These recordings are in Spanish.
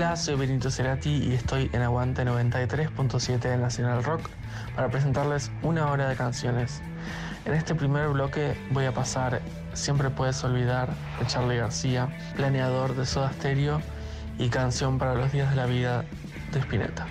Hola, soy Benito Cerati y estoy en Aguante 93.7 de Nacional Rock para presentarles una hora de canciones. En este primer bloque voy a pasar Siempre puedes olvidar de Charlie García, planeador de Soda Stereo y canción para los días de la vida de Spinetta.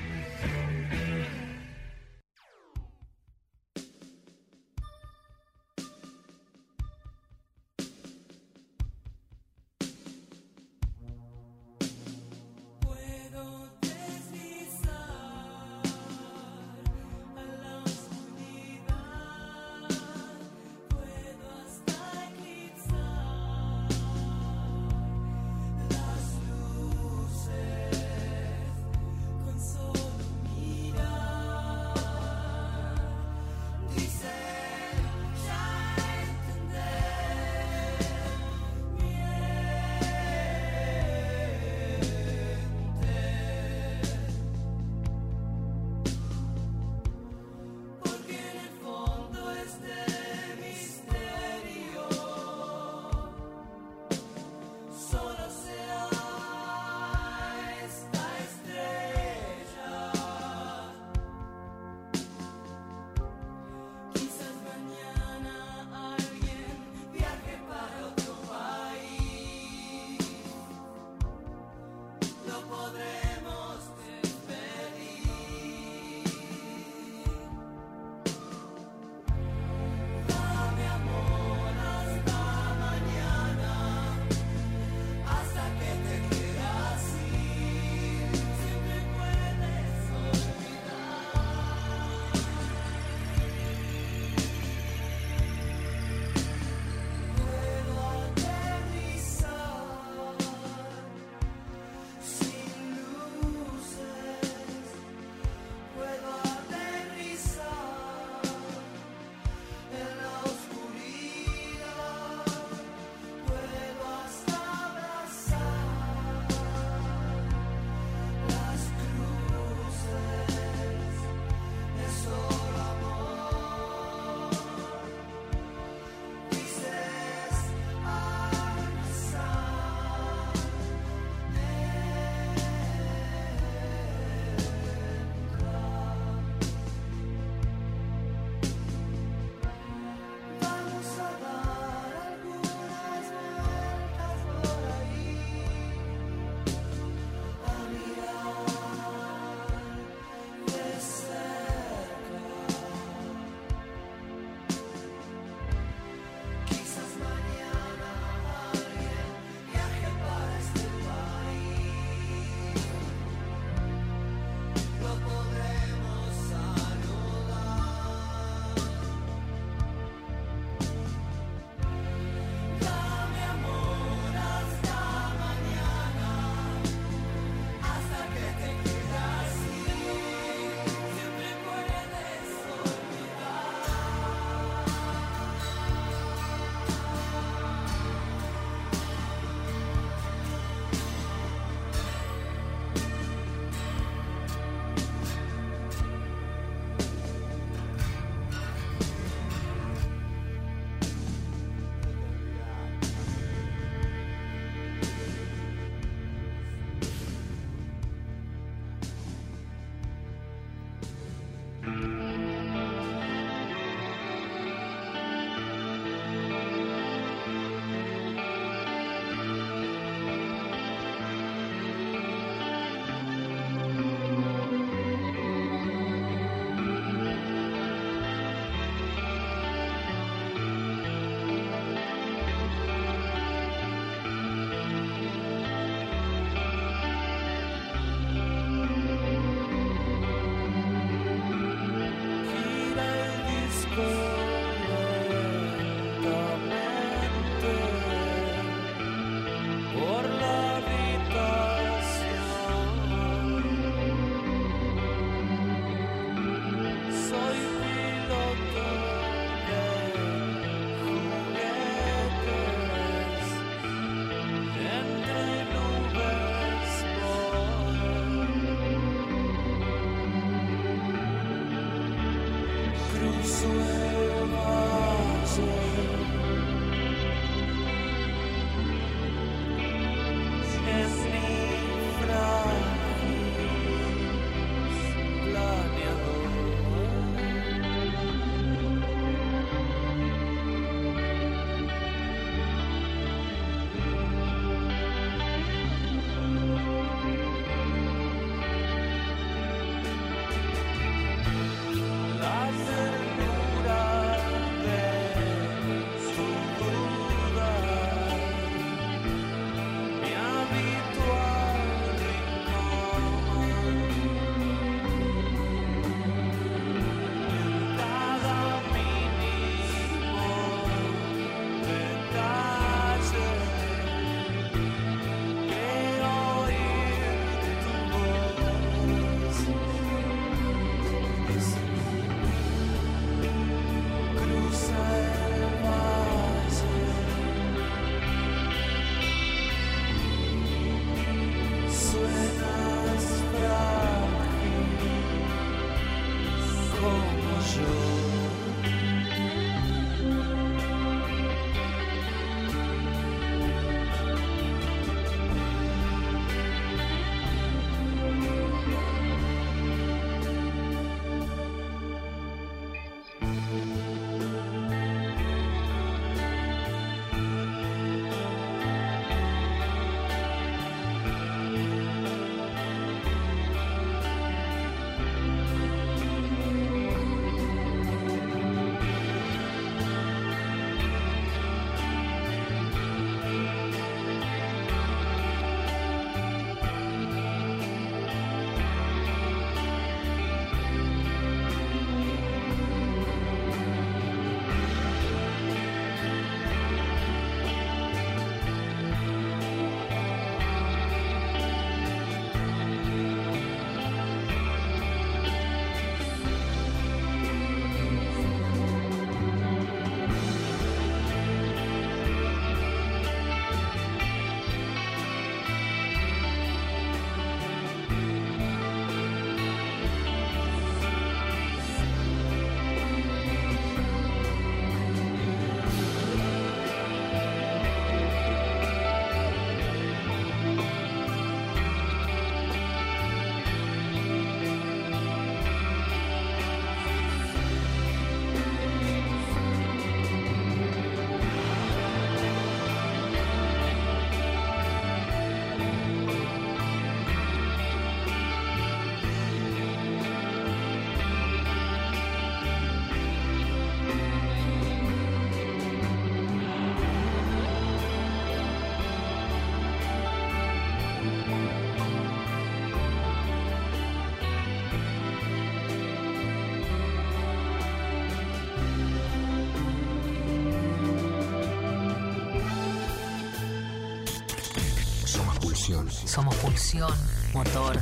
Somos pulsión, motor,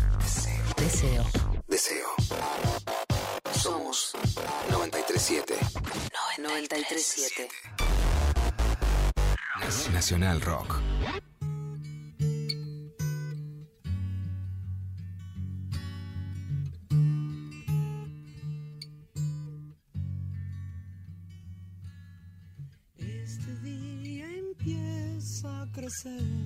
deseo. Deseo. Somos 937. 937. Nacional Rock. Este día empieza a crecer.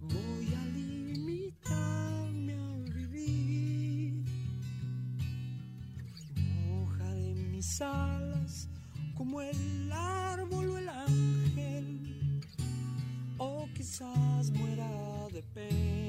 Voy a limitarme a vivir. Mojaré mis alas como el árbol o el ángel, o quizás muera de pena.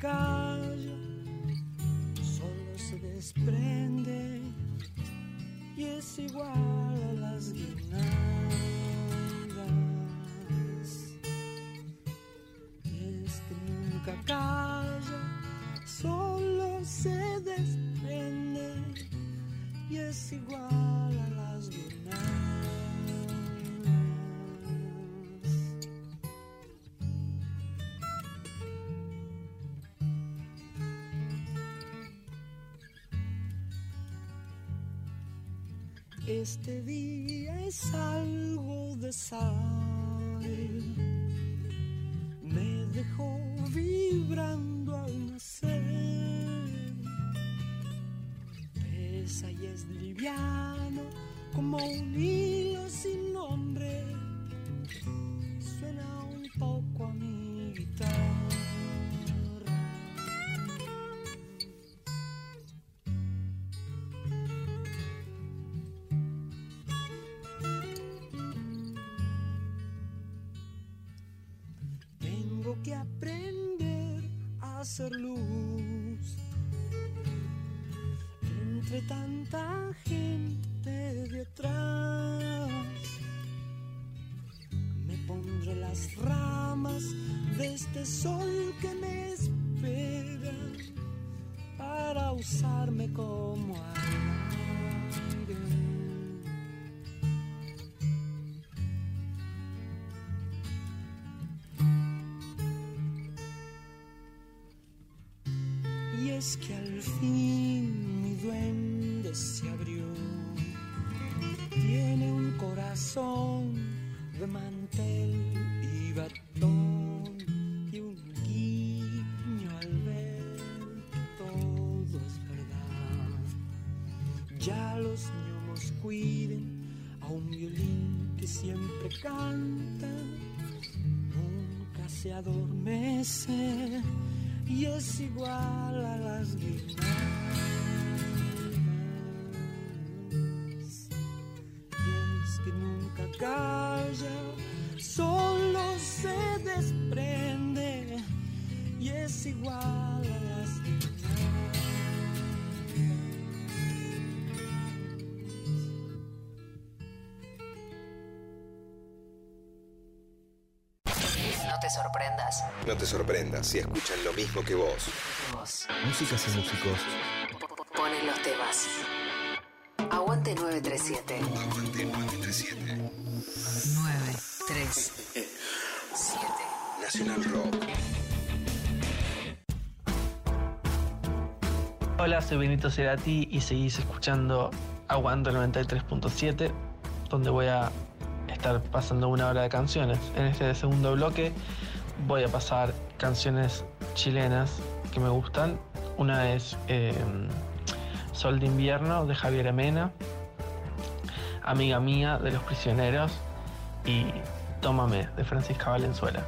Calla. Solo se desprende y es igual Este día es algo de sal. Me dejó vibrando al nacer. Pesa y es liviano como un luz entre tanta gente detrás. Me pondré las ramas de este sol que me espera para usarme como que al fin mi duende se abrió. Tiene un corazón de mantel y batón y un guiño al ver todo es verdad. Ya los niños cuiden a un violín que siempre canta, nunca se adormece y es igual a las guirnaldas. Y es que nunca calla, solo se desprende y es igual te sorprendas. No te sorprendas si escuchan lo mismo que vos. Vos Músicas y músicos. ponen los temas. Aguante 937. Aguante 937. 937. Nacional Rock. Hola, soy Benito Cerati y seguís escuchando Aguanto 93.7, donde voy a estar pasando una hora de canciones. En este segundo bloque voy a pasar canciones chilenas que me gustan. Una es eh, Sol de invierno de Javier Amena, Amiga mía de Los Prisioneros y Tómame de Francisca Valenzuela.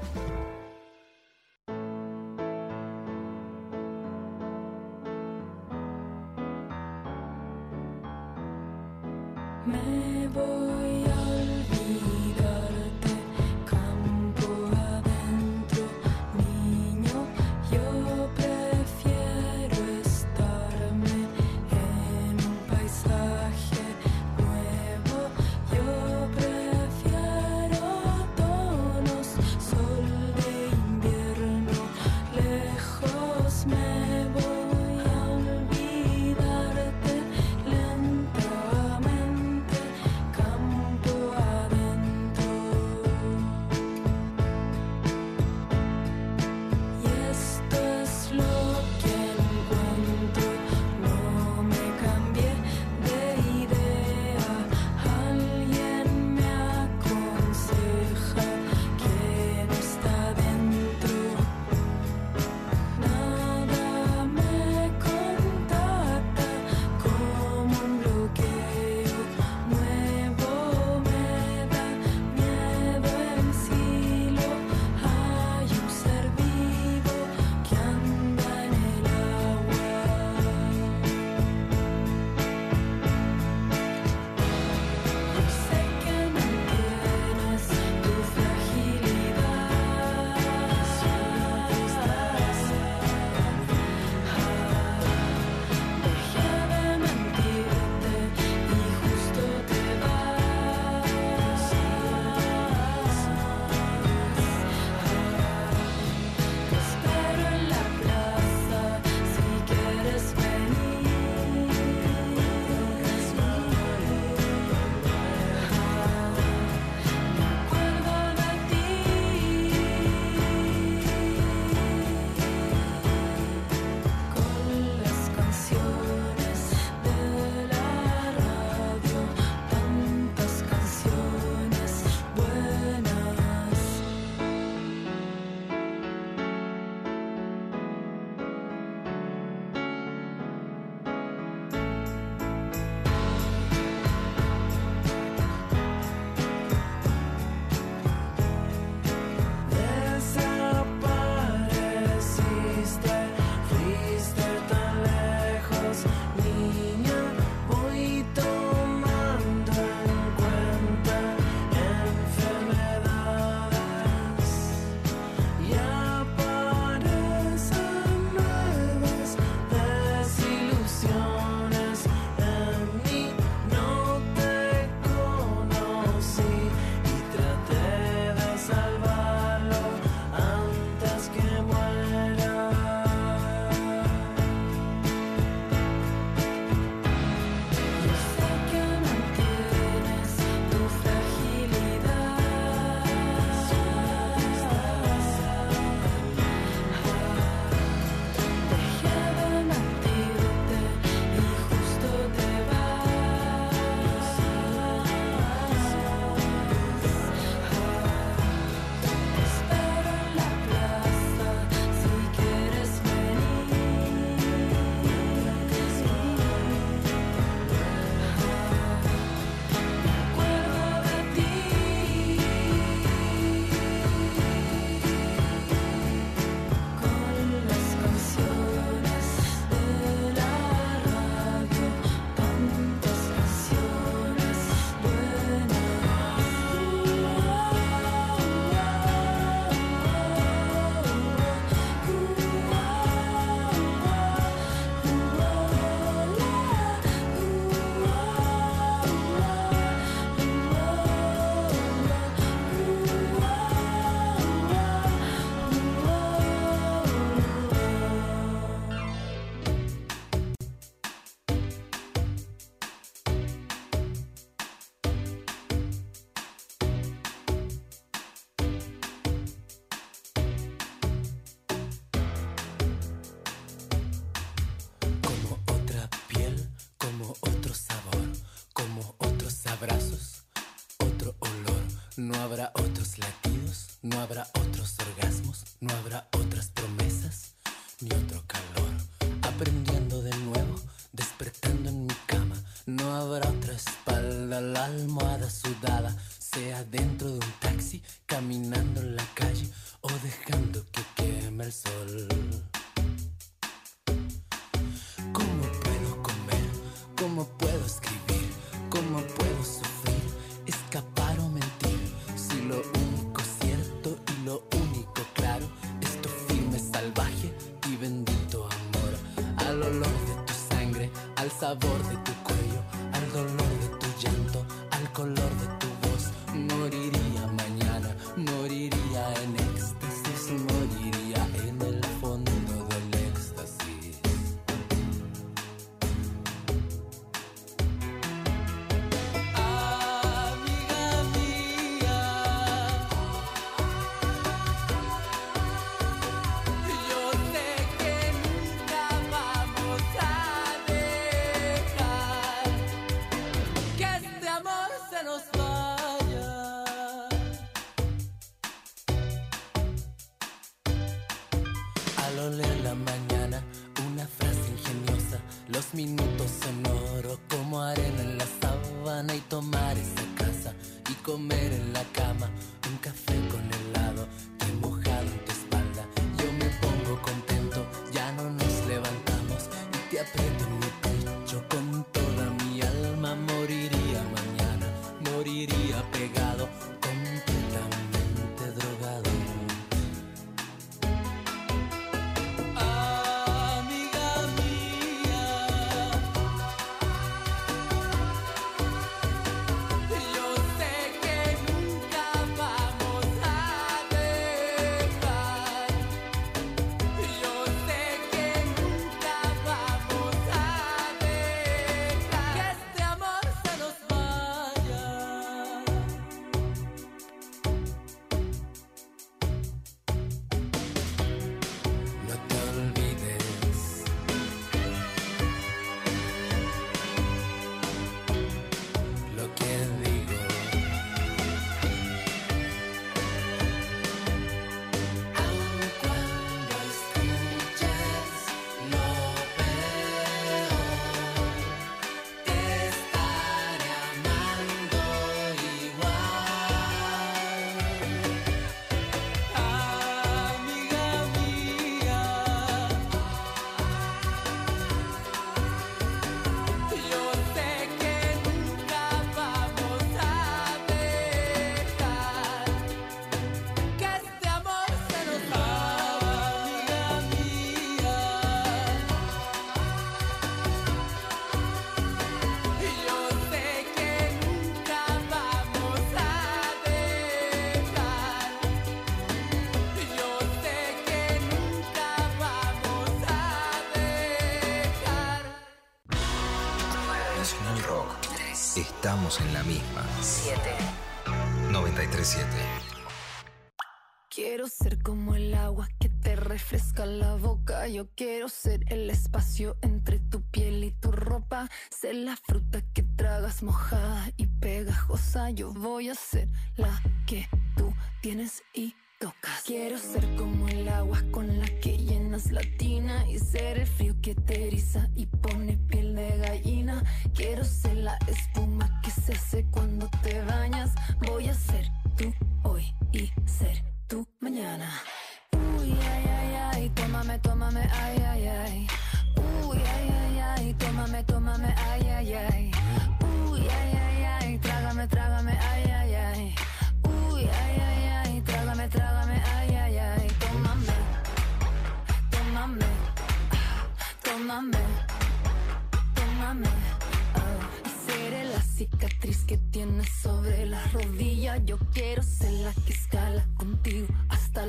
ensayo voy a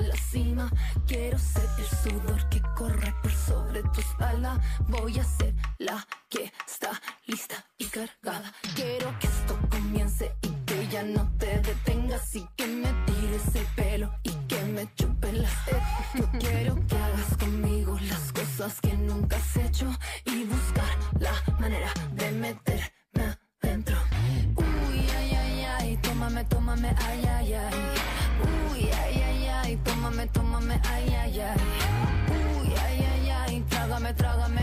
la cima. Quiero ser el sudor que corre por sobre tu espalda. Voy a ser la que está lista y cargada. Quiero que esto comience y que ya no te detengas y que me tires el pelo y que me chupes las Yo quiero que hagas conmigo las cosas que nunca has hecho y buscar la manera de meterme adentro. Uy, ay, ay, ay, tómame, tómame, ay, ay, ay tómame, tómame, ay, ay, ay. Uy, ay, ay, ay, trágame, trágame,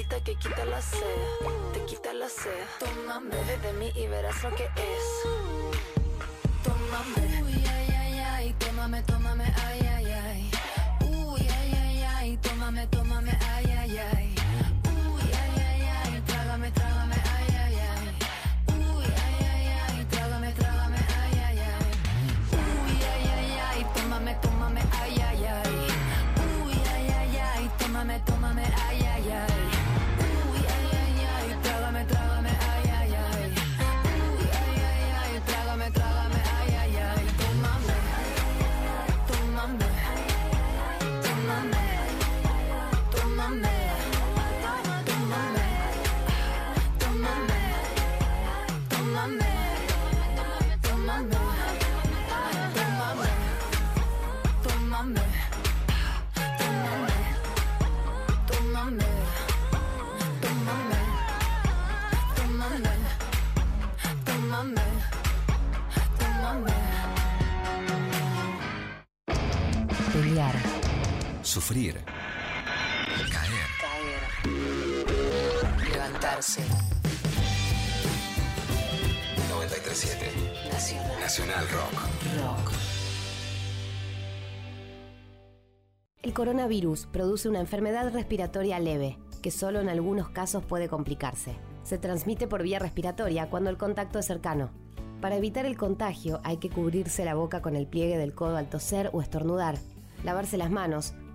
bendita que quita la sed, te quita la sed. Tómame, bebe de mí y verás lo que es. Tómame, uy, ay, ay, ay, tómame, tómame, ay, ay, ay. Uy, ay, ay, ay, tómame, tómame, ay. Sufrir. Caer. caer, levantarse. 937. Nacional Nacional Rock. Rock. El coronavirus produce una enfermedad respiratoria leve, que solo en algunos casos puede complicarse. Se transmite por vía respiratoria cuando el contacto es cercano. Para evitar el contagio hay que cubrirse la boca con el pliegue del codo al toser o estornudar, lavarse las manos,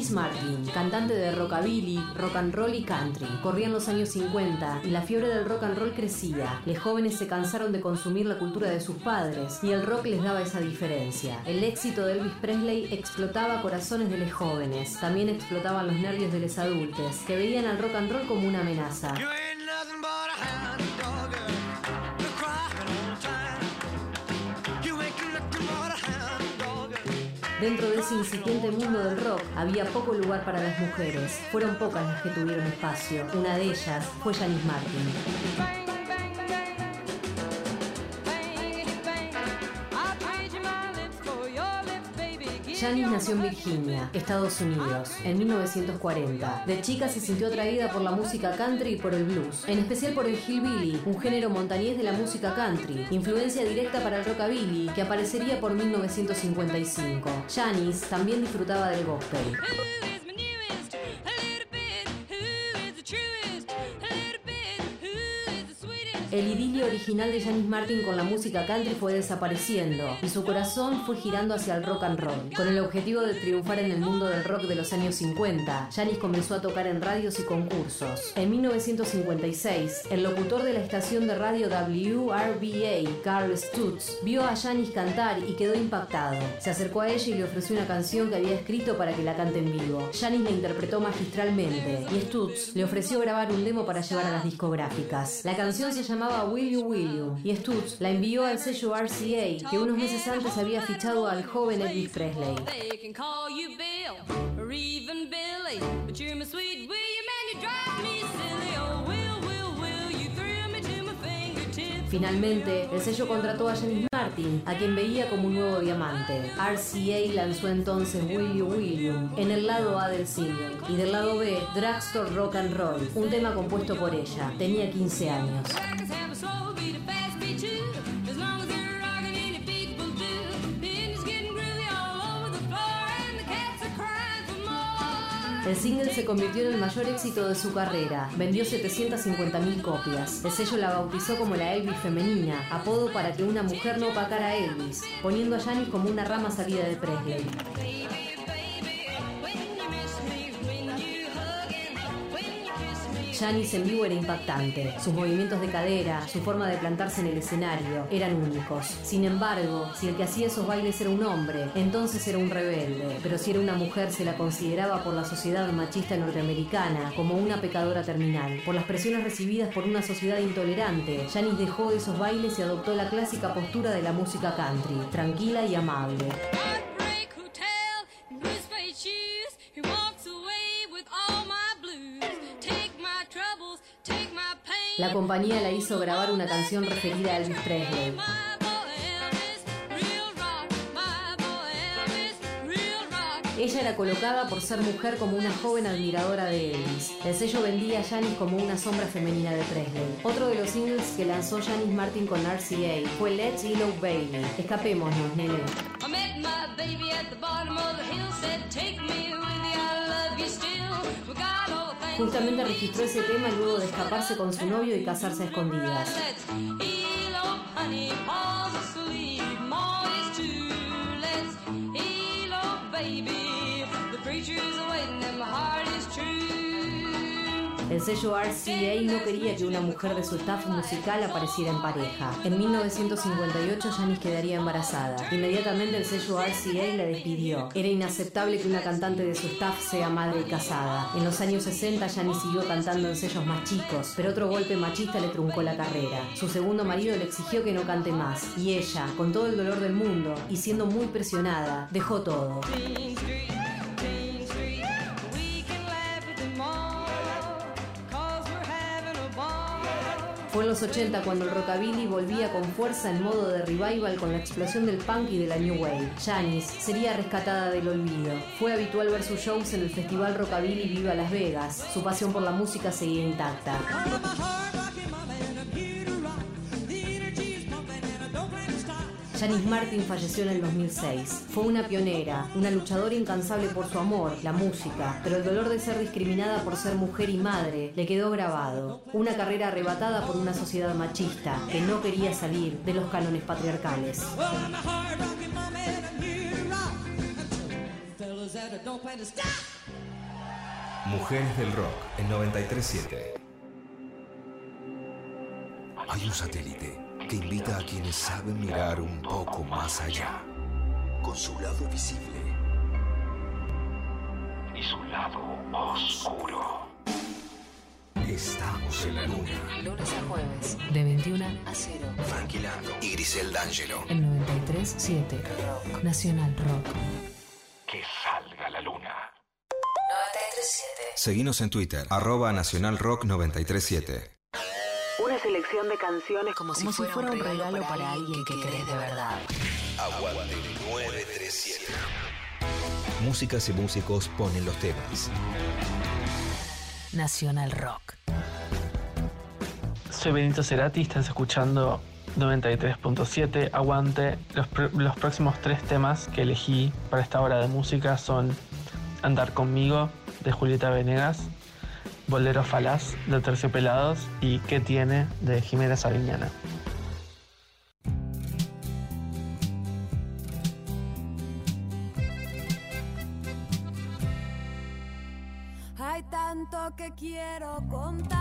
Janis Martin, cantante de rockabilly, rock and roll y country. Corrían los años 50 y la fiebre del rock and roll crecía. Los jóvenes se cansaron de consumir la cultura de sus padres y el rock les daba esa diferencia. El éxito de Elvis Presley explotaba corazones de los jóvenes. También explotaban los nervios de los adultos, que veían al rock and roll como una amenaza. Dentro de ese incipiente mundo del rock había poco lugar para las mujeres. Fueron pocas las que tuvieron espacio. Una de ellas fue Janis Martin. Janis nació en. Virginia, Estados Unidos, en 1940. De chica se sintió atraída por la música country y por el blues, en especial por el hillbilly, un género montañés de la música country, influencia directa para el rockabilly que aparecería por 1955. Janis también disfrutaba del gospel. El idilio original de Janis Martin con la música country fue desapareciendo y su corazón fue girando hacia el rock and roll. Con el objetivo de triunfar en el mundo del rock de los años 50, Janis comenzó a tocar en radios y concursos. En 1956, el locutor de la estación de radio WRBA, Carl Stutz, vio a Janis cantar y quedó impactado. Se acercó a ella y le ofreció una canción que había escrito para que la cante en vivo. Janis la interpretó magistralmente y Stutz le ofreció grabar un demo para llevar a las discográficas. La canción se llamaba Will You Will You y Stutz la envió al sello RCA que unos meses antes había fichado al joven Elvis Presley. Finalmente, el sello contrató a Janis Martin, a quien veía como un nuevo diamante. RCA lanzó entonces Will You Will You en el lado A del single y del lado B Drugstore Rock and Roll, un tema compuesto por ella. Tenía 15 años. El single se convirtió en el mayor éxito de su carrera. Vendió 750.000 copias. El sello la bautizó como la Elvis femenina, apodo para que una mujer no opacara a Elvis, poniendo a Janis como una rama salida de Presley. Janis en vivo era impactante. Sus movimientos de cadera, su forma de plantarse en el escenario eran únicos. Sin embargo, si el que hacía esos bailes era un hombre, entonces era un rebelde. Pero si era una mujer, se la consideraba por la sociedad machista norteamericana como una pecadora terminal. Por las presiones recibidas por una sociedad intolerante, Janis dejó esos bailes y adoptó la clásica postura de la música country, tranquila y amable. La compañía la hizo grabar una canción referida a Elvis Presley. Ella era colocada por ser mujer como una joven admiradora de Elvis. El sello vendía a Janis como una sombra femenina de Presley. Otro de los singles que lanzó Janis Martin con RCA fue Let's Elope Baby. Escapémonos, nene. I met my baby at the bottom of the hill. Said, take me with you, I love you still. We got all the things Justamente registró ese tema luego de escaparse con su novio y casarse a escondidas. Baby. El sello RCA no quería que una mujer de su staff musical apareciera en pareja. En 1958 Janis quedaría embarazada. Inmediatamente el sello RCA la despidió. Era inaceptable que una cantante de su staff sea madre y casada. En los años 60 Janis siguió cantando en sellos más chicos, pero otro golpe machista le truncó la carrera. Su segundo marido le exigió que no cante más, y ella, con todo el dolor del mundo y siendo muy presionada, dejó todo. Fue en los 80 cuando el rockabilly volvía con fuerza en modo de revival con la explosión del punk y de la new wave. Janis sería rescatada del olvido. Fue habitual ver sus shows en el festival Rockabilly Viva Las Vegas. Su pasión por la música seguía intacta. Janis Martin falleció en el 2006. Fue una pionera, una luchadora incansable por su amor, la música, pero el dolor de ser discriminada por ser mujer y madre le quedó grabado. Una carrera arrebatada por una sociedad machista que no quería salir de los cánones patriarcales. Mujeres del Rock en 937. Hay un satélite que invita a quienes saben mirar un poco más allá, con su lado visible y su lado oscuro. Estamos en la luna. Lunes a jueves, de 21 a 0. Frankie Lando y Grisel D'Angelo. En 93.7. Rock. Nacional Rock. Que salga la luna. 93.7. Seguinos en Twitter, arroba Nacional Rock 937. Selección de canciones como, si, fuera, un regalo, para alguien que querés de verdad. Aguante 937. Músicas y músicos ponen los temas. Nacional Rock. Soy Benito Cerati, estás escuchando 93.7. Aguante. Los, pr- los próximos tres temas que elegí para esta hora de música son Andar conmigo de Julieta Venegas, Bolero Falaz de Terciopelados y ¿Qué tiene? de Jimena Sabiñana. Hay tanto que quiero contarte,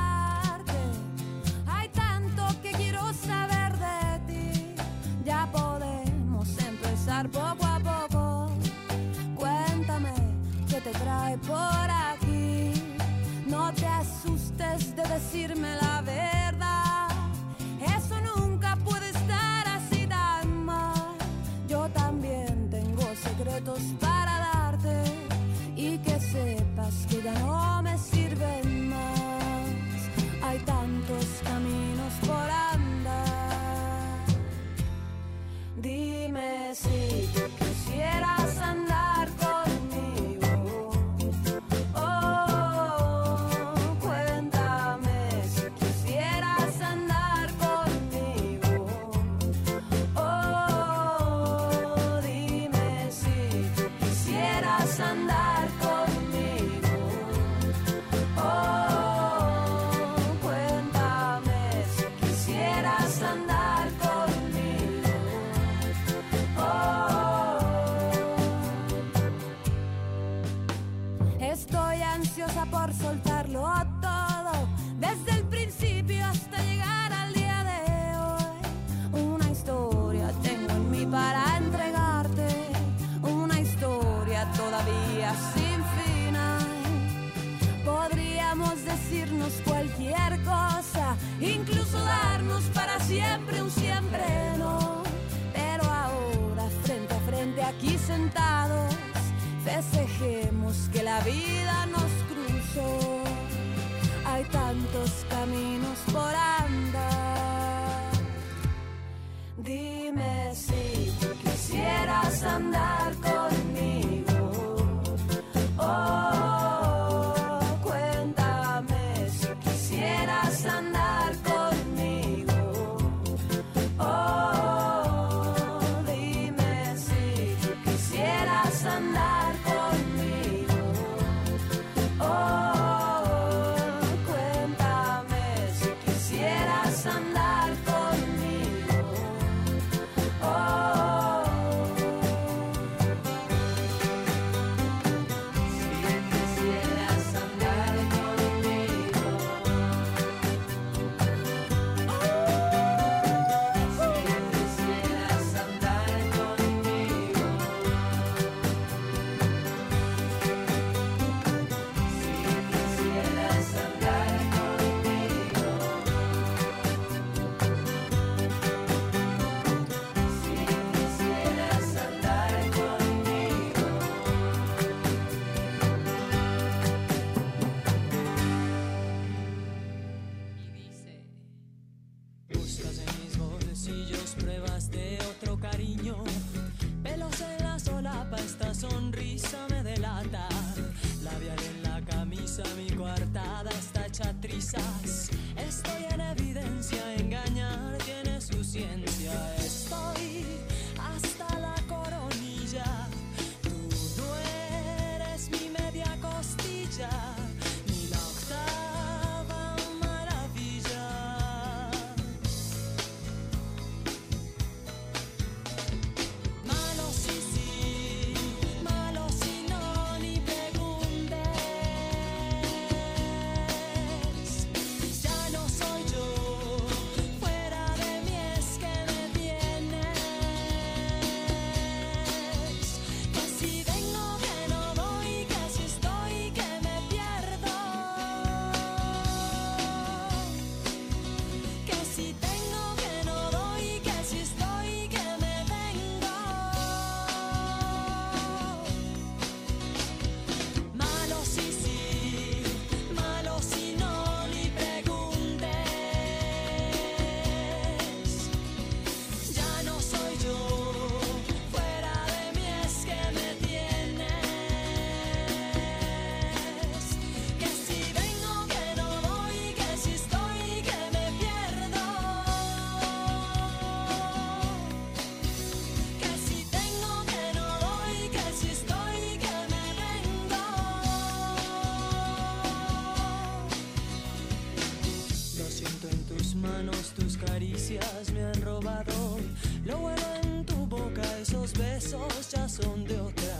me han robado lo bueno en tu boca, esos besos ya son de otra.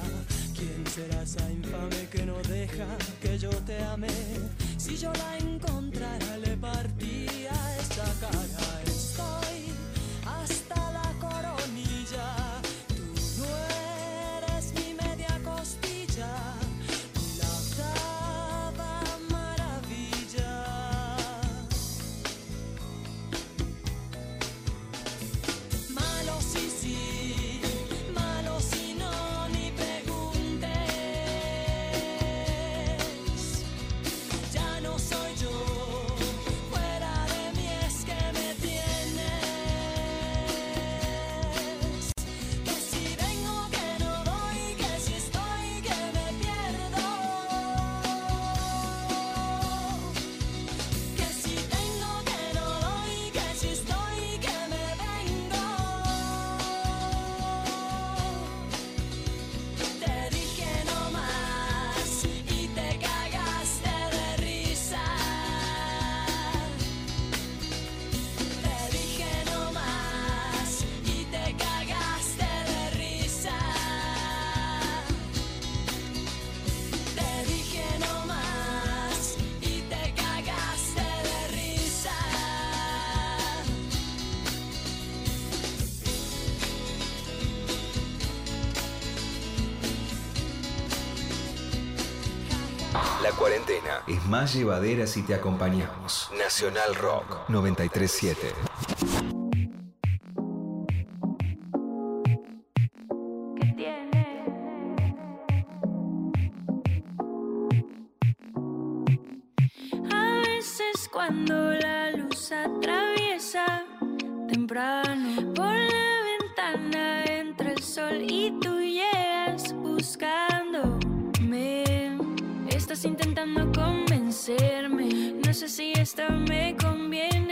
¿Quién será esa infame que no deja que yo te ame? Si yo la La cuarentena es más llevadera si te acompañamos. Nacional Rock 937. Cuando la luz atraviesa temprano. intentando convencerme. No sé si esta me conviene.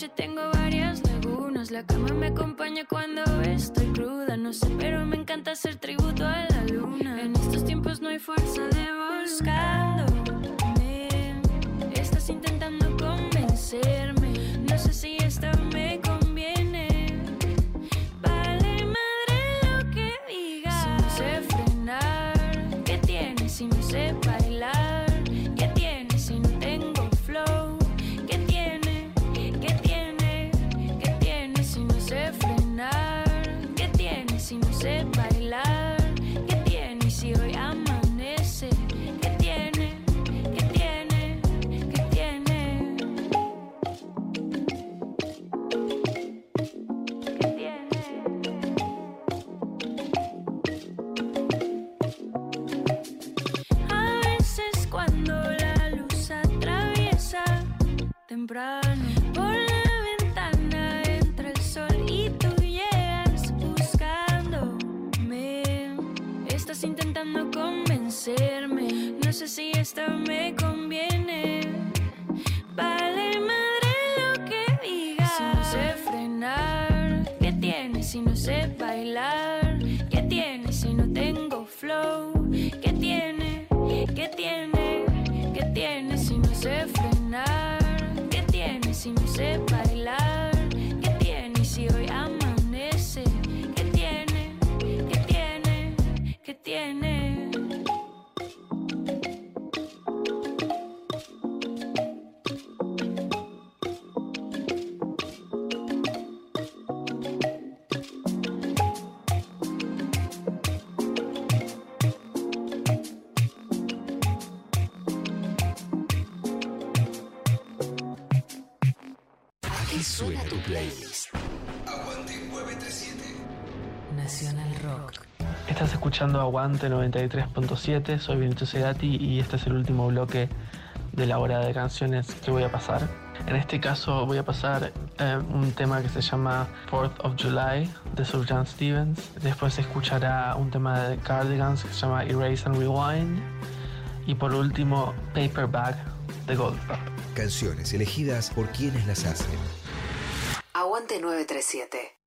noche tengo varias lagunas. La cama me acompaña cuando estoy cruda. No sé, pero me encanta hacer tributo a la luna. En estos tiempos no hay fuerza de buscándome. Estás intentando convencerme. No sé si esto me Aguante 93.7, soy Vinicius Segati y este es el último bloque de la hora de canciones que voy a pasar. En este caso voy a pasar eh, un tema que se llama 4th of July de Sir John Stevens. Después se escuchará un tema de Cardigans que se llama Erase and Rewind. Y por último, Paperback de Goldfrapp. Canciones elegidas por quienes las hacen. Aguante 937.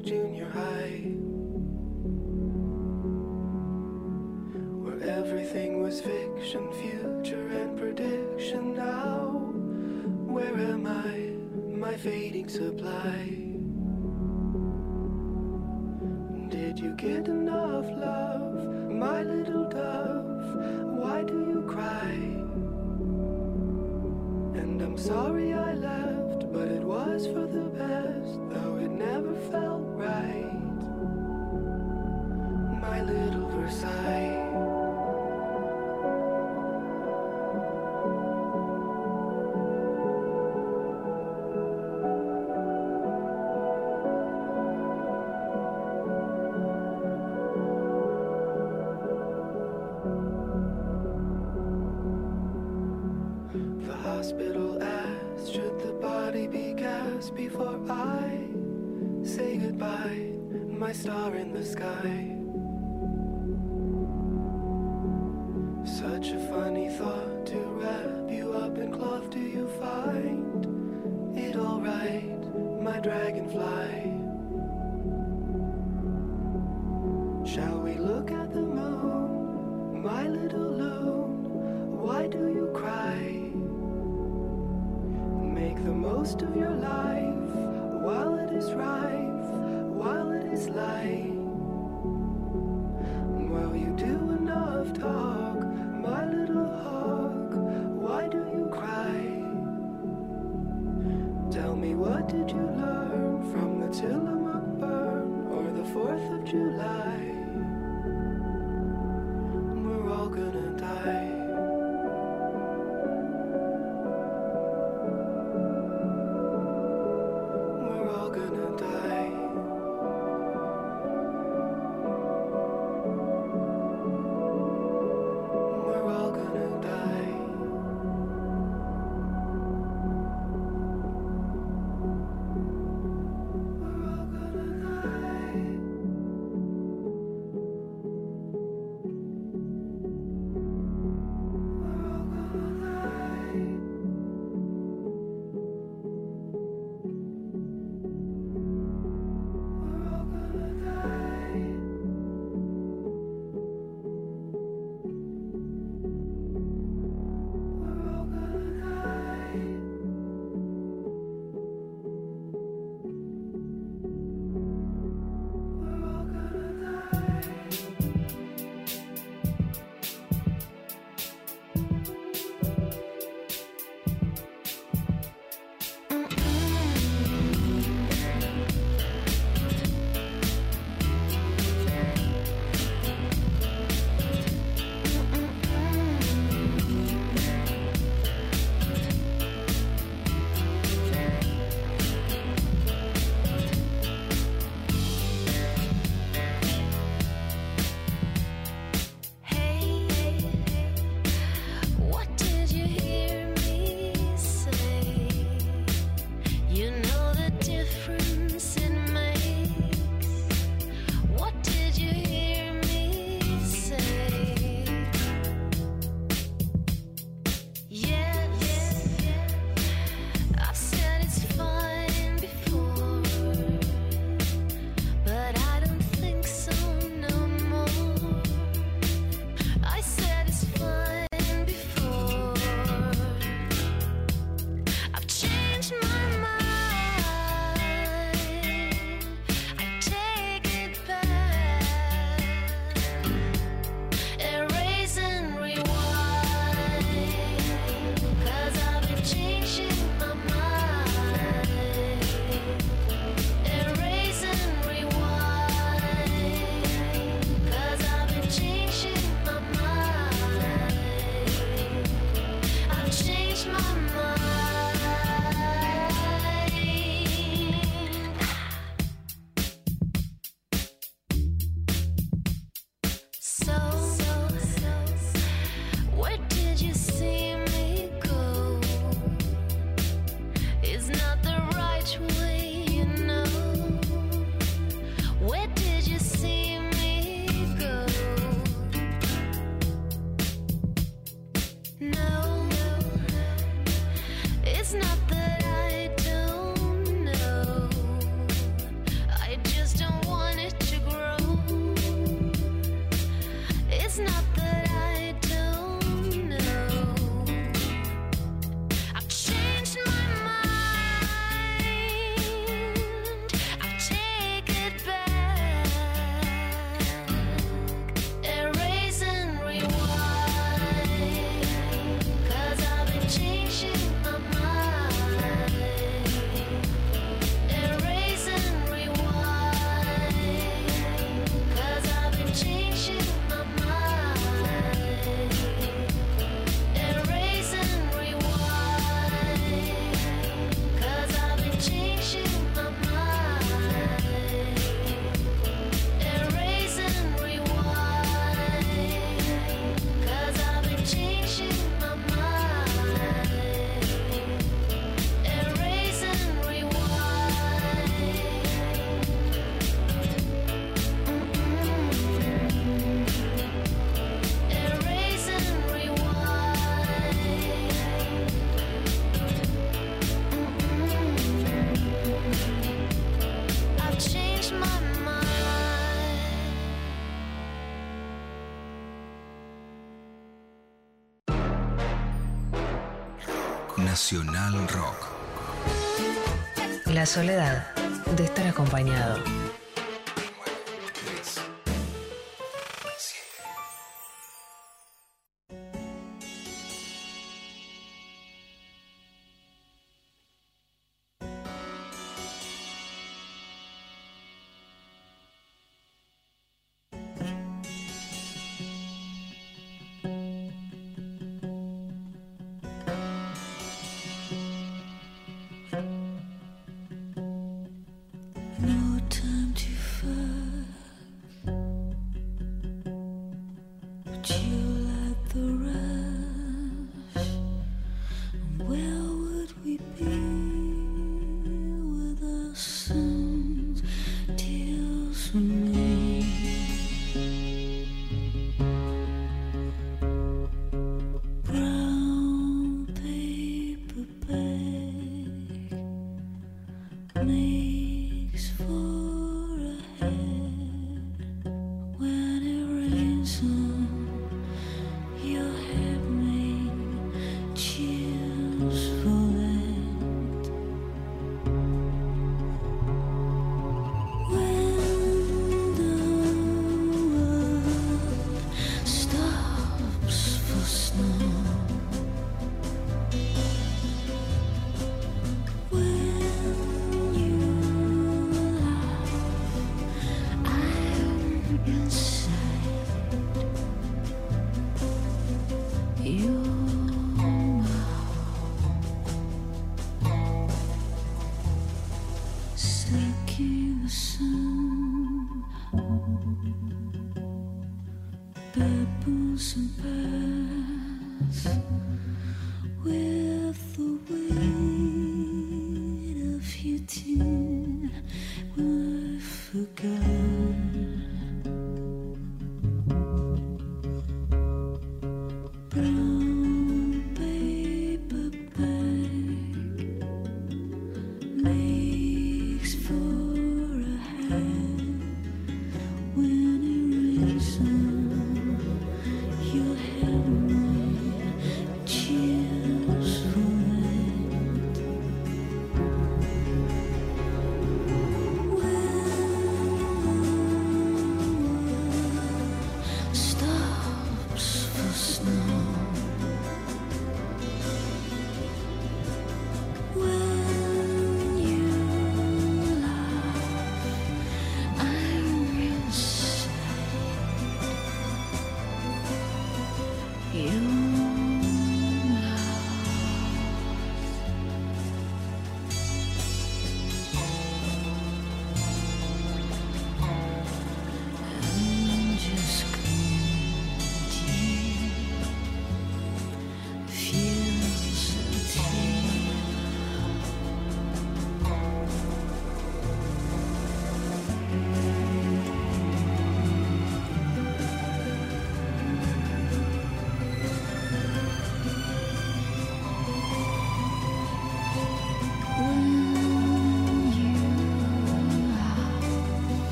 junior high, where everything was fiction, future, and prediction. Now, where am I? My fading supply. Did you get July. La soledad de estar acompañado.